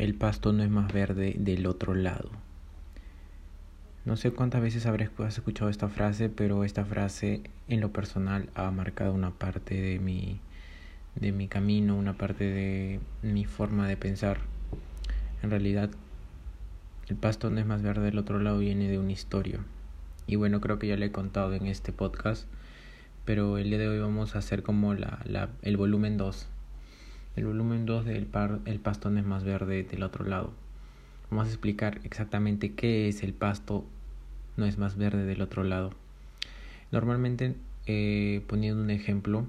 el pasto no es más verde del otro lado. No sé cuántas veces habrás escuchado esta frase, pero esta frase en lo personal ha marcado una parte de mi, de mi camino, una parte de mi forma de pensar. En realidad, el pasto no es más verde del otro lado, viene de una historia. Y bueno, creo que ya le he contado en este podcast, pero el día de hoy vamos a hacer como la, la, el volumen 2 el volumen 2 del par, el pastón es más verde del otro lado. Vamos a explicar exactamente qué es el pasto no es más verde del otro lado. Normalmente eh, poniendo un ejemplo,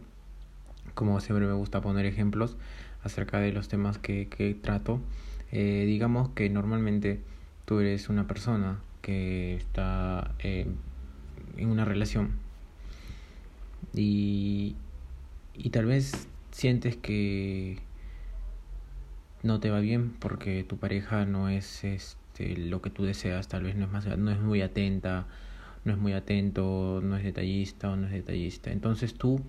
como siempre me gusta poner ejemplos acerca de los temas que, trato, eh, digamos que normalmente tú eres una persona que está eh, en una relación y tal vez sientes que no te va bien porque tu pareja no es este lo que tú deseas, tal vez no es más no es muy atenta, no es muy atento, no es detallista o no es detallista. Entonces tú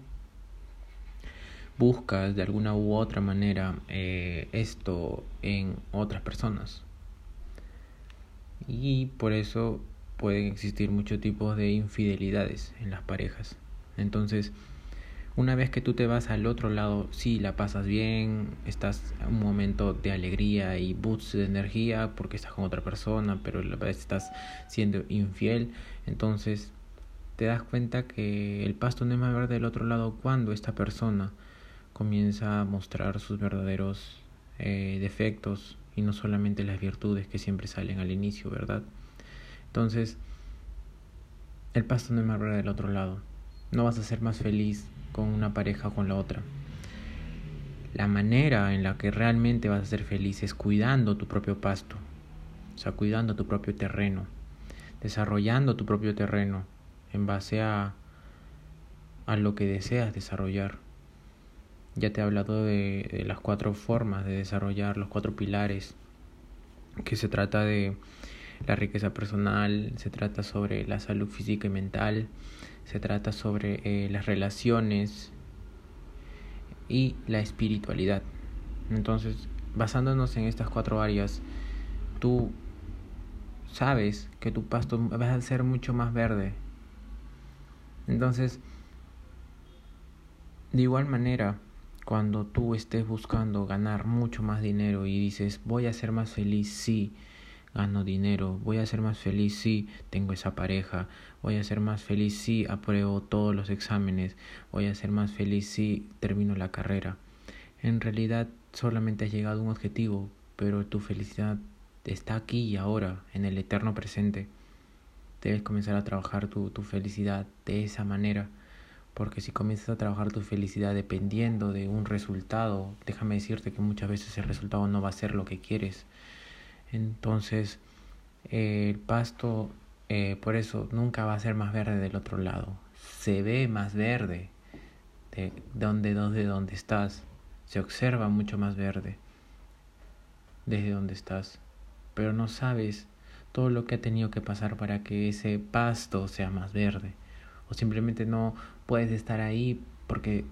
buscas de alguna u otra manera eh, esto en otras personas. Y por eso pueden existir muchos tipos de infidelidades en las parejas. Entonces, una vez que tú te vas al otro lado, sí, la pasas bien, estás en un momento de alegría y boost de energía porque estás con otra persona, pero la estás siendo infiel. Entonces te das cuenta que el pasto no es más verde del otro lado cuando esta persona comienza a mostrar sus verdaderos eh, defectos y no solamente las virtudes que siempre salen al inicio, ¿verdad? Entonces, el pasto no es más verde del otro lado. No vas a ser más feliz con una pareja con la otra. La manera en la que realmente vas a ser feliz es cuidando tu propio pasto, o sea, cuidando tu propio terreno, desarrollando tu propio terreno en base a, a lo que deseas desarrollar. Ya te he hablado de, de las cuatro formas de desarrollar, los cuatro pilares, que se trata de la riqueza personal, se trata sobre la salud física y mental, se trata sobre eh, las relaciones y la espiritualidad. Entonces, basándonos en estas cuatro áreas, tú sabes que tu pasto va a ser mucho más verde. Entonces, de igual manera, cuando tú estés buscando ganar mucho más dinero y dices, voy a ser más feliz, sí, gano dinero, voy a ser más feliz si tengo esa pareja, voy a ser más feliz si apruebo todos los exámenes, voy a ser más feliz si termino la carrera. En realidad solamente has llegado a un objetivo, pero tu felicidad está aquí y ahora, en el eterno presente. Debes comenzar a trabajar tu, tu felicidad de esa manera, porque si comienzas a trabajar tu felicidad dependiendo de un resultado, déjame decirte que muchas veces el resultado no va a ser lo que quieres entonces, el pasto, eh, por eso, nunca va a ser más verde del otro lado. Se ve más verde de donde, donde, donde estás. Se observa mucho más verde desde donde estás. Pero no sabes todo lo que ha tenido que pasar para que ese pasto sea más verde. O simplemente no puedes estar ahí porque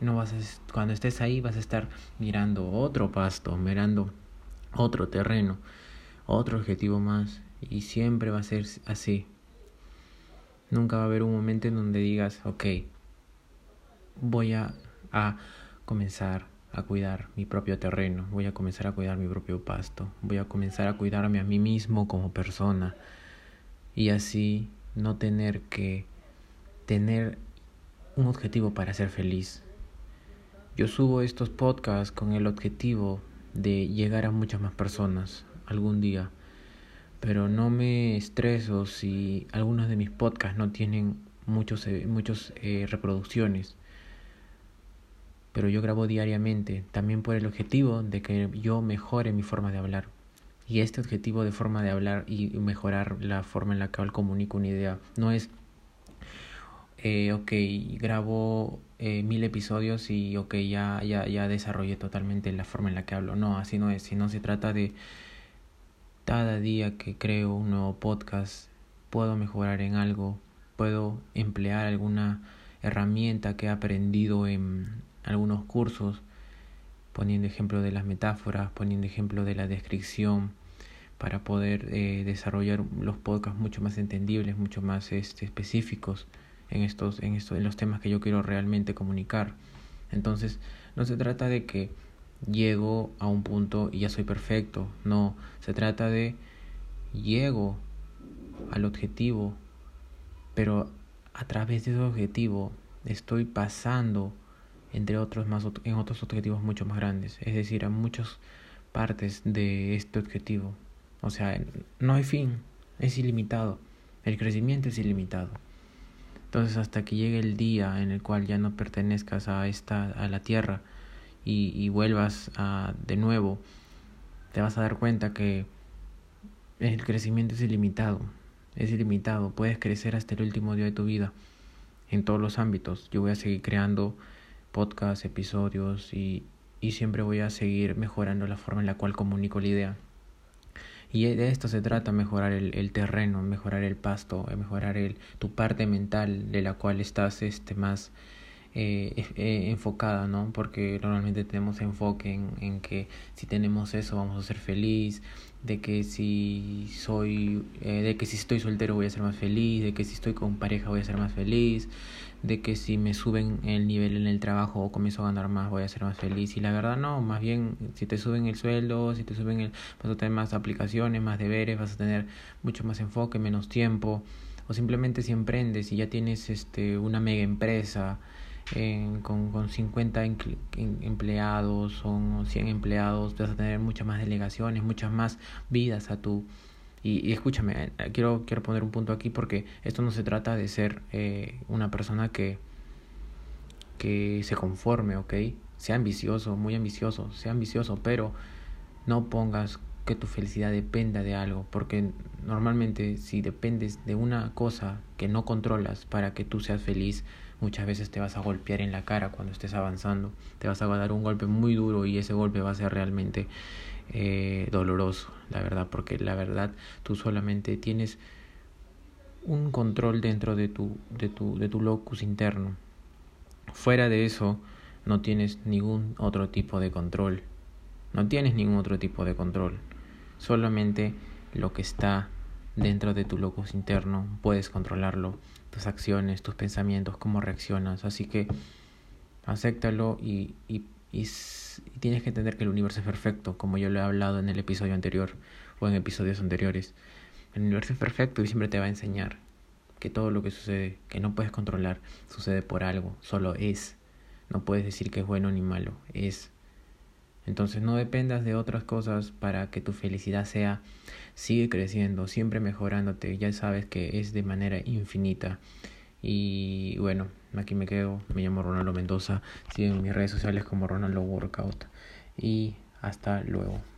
no vas a, cuando estés ahí vas a estar mirando otro pasto, mirando otro terreno, otro objetivo más y siempre va a ser así. Nunca va a haber un momento en donde digas, ok, voy a, a comenzar a cuidar mi propio terreno, voy a comenzar a cuidar mi propio pasto, voy a comenzar a cuidarme a mí mismo como persona y así no tener que tener un objetivo para ser feliz. Yo subo estos podcasts con el objetivo de llegar a muchas más personas algún día. Pero no me estreso si algunos de mis podcasts no tienen muchos, eh, muchos eh, reproducciones. Pero yo grabo diariamente, también por el objetivo de que yo mejore mi forma de hablar. Y este objetivo de forma de hablar y mejorar la forma en la que comunico una idea no es, eh, ok, grabo mil episodios y ya, ya, ya desarrollé totalmente la forma en la que hablo. No, así no es, sino se trata de cada día que creo un nuevo podcast, puedo mejorar en algo, puedo emplear alguna herramienta que he aprendido en algunos cursos poniendo ejemplo de las metáforas, poniendo ejemplo de la descripción, para poder eh, desarrollar los podcasts mucho más entendibles, mucho más este, específicos en estos, en estos, en los temas que yo quiero realmente comunicar. Entonces, no se trata de que llego a un punto y ya soy perfecto, no, se trata de llego al objetivo, pero a través de ese objetivo estoy pasando entre otros más en otros objetivos mucho más grandes, es decir, a muchas partes de este objetivo. O sea, no hay fin, es ilimitado. El crecimiento es ilimitado. Entonces, hasta que llegue el día en el cual ya no pertenezcas a esta a la tierra y, y vuelvas a, de nuevo, te vas a dar cuenta que el crecimiento es ilimitado. Es ilimitado, puedes crecer hasta el último día de tu vida en todos los ámbitos. Yo voy a seguir creando podcasts, episodios y, y siempre voy a seguir mejorando la forma en la cual comunico la idea. Y de esto se trata, mejorar el, terreno, mejorar el pasto, mejorar el, tu parte mental de la cual estás este, más eh, eh, enfocada, ¿no? Porque normalmente tenemos enfoque en, en, que si tenemos eso vamos a ser feliz, de que si soy, eh, de que si estoy soltero voy a ser más feliz, de que si estoy con pareja voy a ser más feliz, de que si me suben el nivel en el trabajo o comienzo a ganar más voy a ser más feliz. Y la verdad no, más bien si te suben el sueldo, si te suben el, vas a tener más aplicaciones, más deberes, vas a tener mucho más enfoque, menos tiempo. O simplemente si emprendes y ya tienes este una mega empresa con, con 50 empleados o 100 empleados, vas a tener muchas más delegaciones, muchas más vidas a tu... Y, escúchame, eh, quiero, quiero poner un punto aquí porque esto no se trata de ser eh, una persona que, que se conforme, ¿ok? Sea ambicioso, muy ambicioso, sea ambicioso, pero no pongas que tu felicidad dependa de algo, porque normalmente si dependes de una cosa que no controlas para que tú seas feliz, muchas veces te vas a golpear en la cara cuando estés avanzando, te vas a dar un golpe muy duro y ese golpe va a ser realmente eh, doloroso, la verdad, porque la verdad tú solamente tienes un control dentro de tu, de tu, de tu locus interno. Fuera de eso, no tienes ningún otro tipo de control. No tienes ningún otro tipo de control. Solamente lo que está dentro de tu locus interno puedes controlarlo tus acciones, tus pensamientos, cómo reaccionas. Así que acéptalo y, y, y, tienes que entender que el universo es perfecto, como yo lo he hablado en el episodio anterior o en episodios anteriores. El universo es perfecto y siempre te va a enseñar que todo lo que sucede, que no puedes controlar, sucede por algo, solo es. No puedes decir que es bueno ni malo, es. Entonces no dependas de otras cosas para que tu felicidad sea, sigue creciendo, siempre mejorándote, ya sabes que es de manera infinita. Y bueno, aquí me quedo, me llamo Ronaldo Mendoza, sigue en mis redes sociales como Ronaldo Workout y hasta luego.